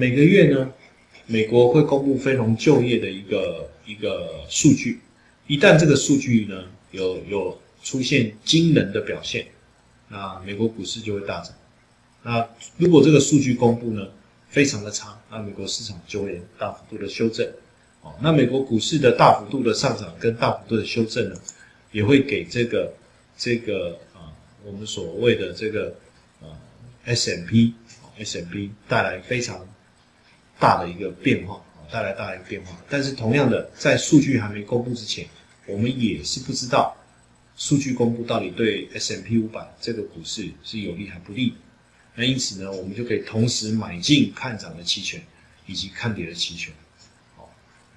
每个月呢，美国会公布非农就业的一个一个数据，一旦这个数据呢有有出现惊人的表现，那美国股市就会大涨。那如果这个数据公布呢非常的差，那美国市场就会大幅度的修正。哦，那美国股市的大幅度的上涨跟大幅度的修正呢，也会给这个这个啊我们所谓的这个呃 S M P S M P 带来非常大的一个变化，带来大的一个变化。但是同样的，在数据还没公布之前，我们也是不知道数据公布到底对 S M P 五百这个股市是有利还不利。那因此呢，我们就可以同时买进看涨的期权以及看跌的期权。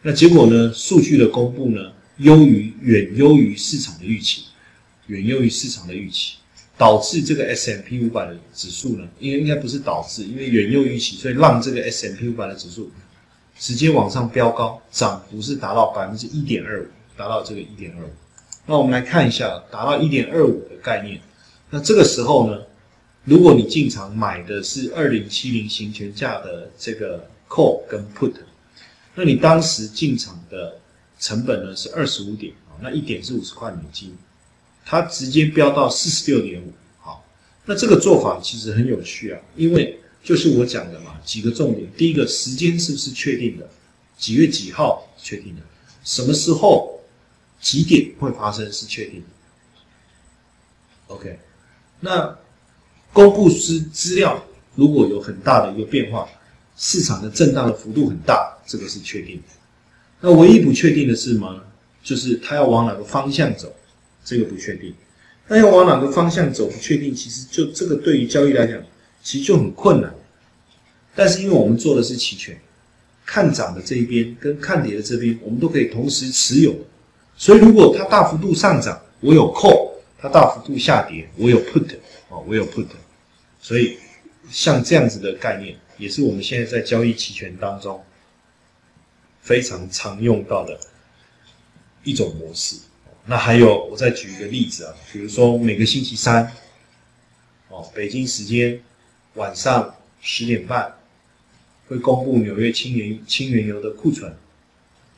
那结果呢？数据的公布呢，优于远优于市场的预期，远优于市场的预期，导致这个 S M P 五百的指数呢，应该应该不是导致，因为远优于预期，所以让这个 S M P 五百的指数直接往上飙高，涨幅是达到百分之一点二五，达到这个一点二五。那我们来看一下，达到一点二五的概念。那这个时候呢，如果你进场买的是二零七零行权价的这个 call 跟 put。那你当时进场的成本呢是二十五点啊，那一点是五十块美金，它直接飙到四十六点五，好，那这个做法其实很有趣啊，因为就是我讲的嘛，几个重点，第一个时间是不是确定的，几月几号确定的，什么时候几点会发生是确定的，OK，那公布资资料如果有很大的一个变化。市场的震荡的幅度很大，这个是确定的。那唯一不确定的是吗？就是它要往哪个方向走，这个不确定。那要往哪个方向走不确定，其实就这个对于交易来讲，其实就很困难。但是因为我们做的是期权，看涨的这一边跟看跌的这边，我们都可以同时持有。所以如果它大幅度上涨，我有 call；它大幅度下跌，我有 put。哦，我有 put。所以像这样子的概念。也是我们现在在交易期权当中非常常用到的一种模式。那还有，我再举一个例子啊，比如说每个星期三，哦，北京时间晚上十点半会公布纽约轻原轻原油的库存。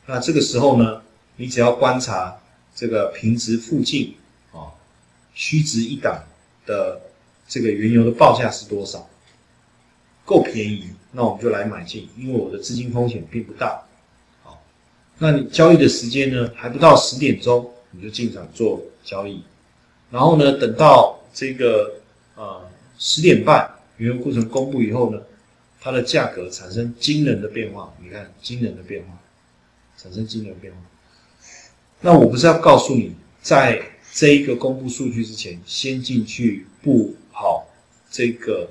那这个时候呢，你只要观察这个平值附近啊虚值一档的这个原油的报价是多少。够便宜，那我们就来买进，因为我的资金风险并不大。好，那你交易的时间呢，还不到十点钟，你就进场做交易。然后呢，等到这个呃十点半原油库存公布以后呢，它的价格产生惊人的变化。你看，惊人的变化，产生惊人的变化。那我不是要告诉你，在这一个公布数据之前，先进去布好这个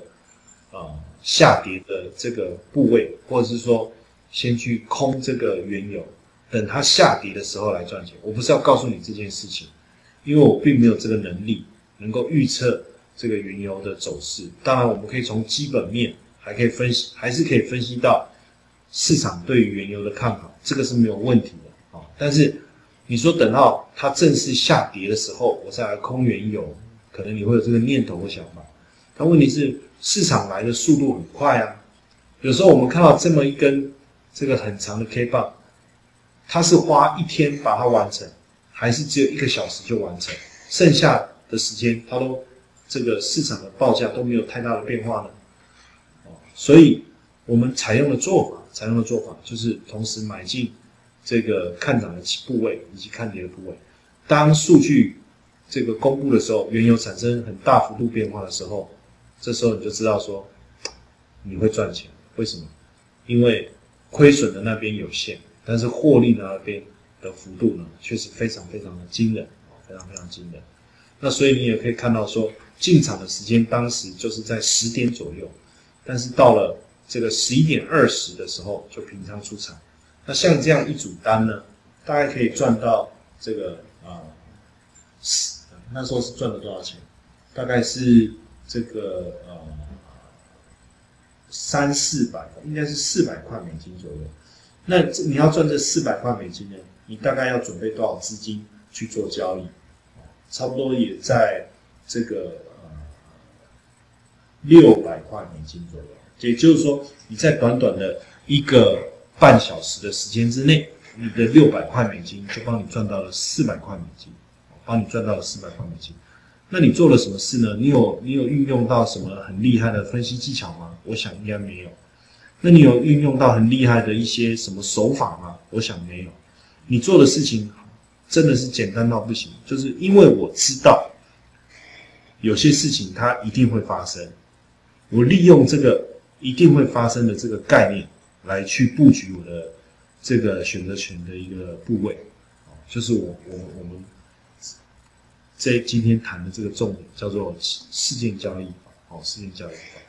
呃。下跌的这个部位，或者是说先去空这个原油，等它下跌的时候来赚钱。我不是要告诉你这件事情，因为我并没有这个能力能够预测这个原油的走势。当然，我们可以从基本面，还可以分析，还是可以分析到市场对于原油的看法，这个是没有问题的啊。但是你说等到它正式下跌的时候，我再来空原油，可能你会有这个念头或想法。但问题是。市场来的速度很快啊，有时候我们看到这么一根这个很长的 K 棒，他是花一天把它完成，还是只有一个小时就完成？剩下的时间他都这个市场的报价都没有太大的变化呢？哦，所以我们采用的做法，采用的做法就是同时买进这个看涨的部位以及看跌的部位。当数据这个公布的时候，原油产生很大幅度变化的时候。这时候你就知道说，你会赚钱，为什么？因为亏损的那边有限，但是获利呢那边的幅度呢，确实非常非常的惊人，非常非常惊人。那所以你也可以看到说，进场的时间当时就是在十点左右，但是到了这个十一点二十的时候就平仓出场。那像这样一组单呢，大概可以赚到这个啊，那时候是赚了多少钱？大概是。这个呃三四百，应该是四百块美金左右。那你要赚这四百块美金呢？你大概要准备多少资金去做交易？差不多也在这个呃六百块美金左右。也就是说，你在短短的一个半小时的时间之内，你的六百块美金就帮你赚到了四百块美金，帮你赚到了四百块美金。那你做了什么事呢？你有你有运用到什么很厉害的分析技巧吗？我想应该没有。那你有运用到很厉害的一些什么手法吗？我想没有。你做的事情真的是简单到不行，就是因为我知道有些事情它一定会发生，我利用这个一定会发生的这个概念来去布局我的这个选择权的一个部位，就是我我我们在今天谈的这个重点叫做事件交易法，哦，事件交易法。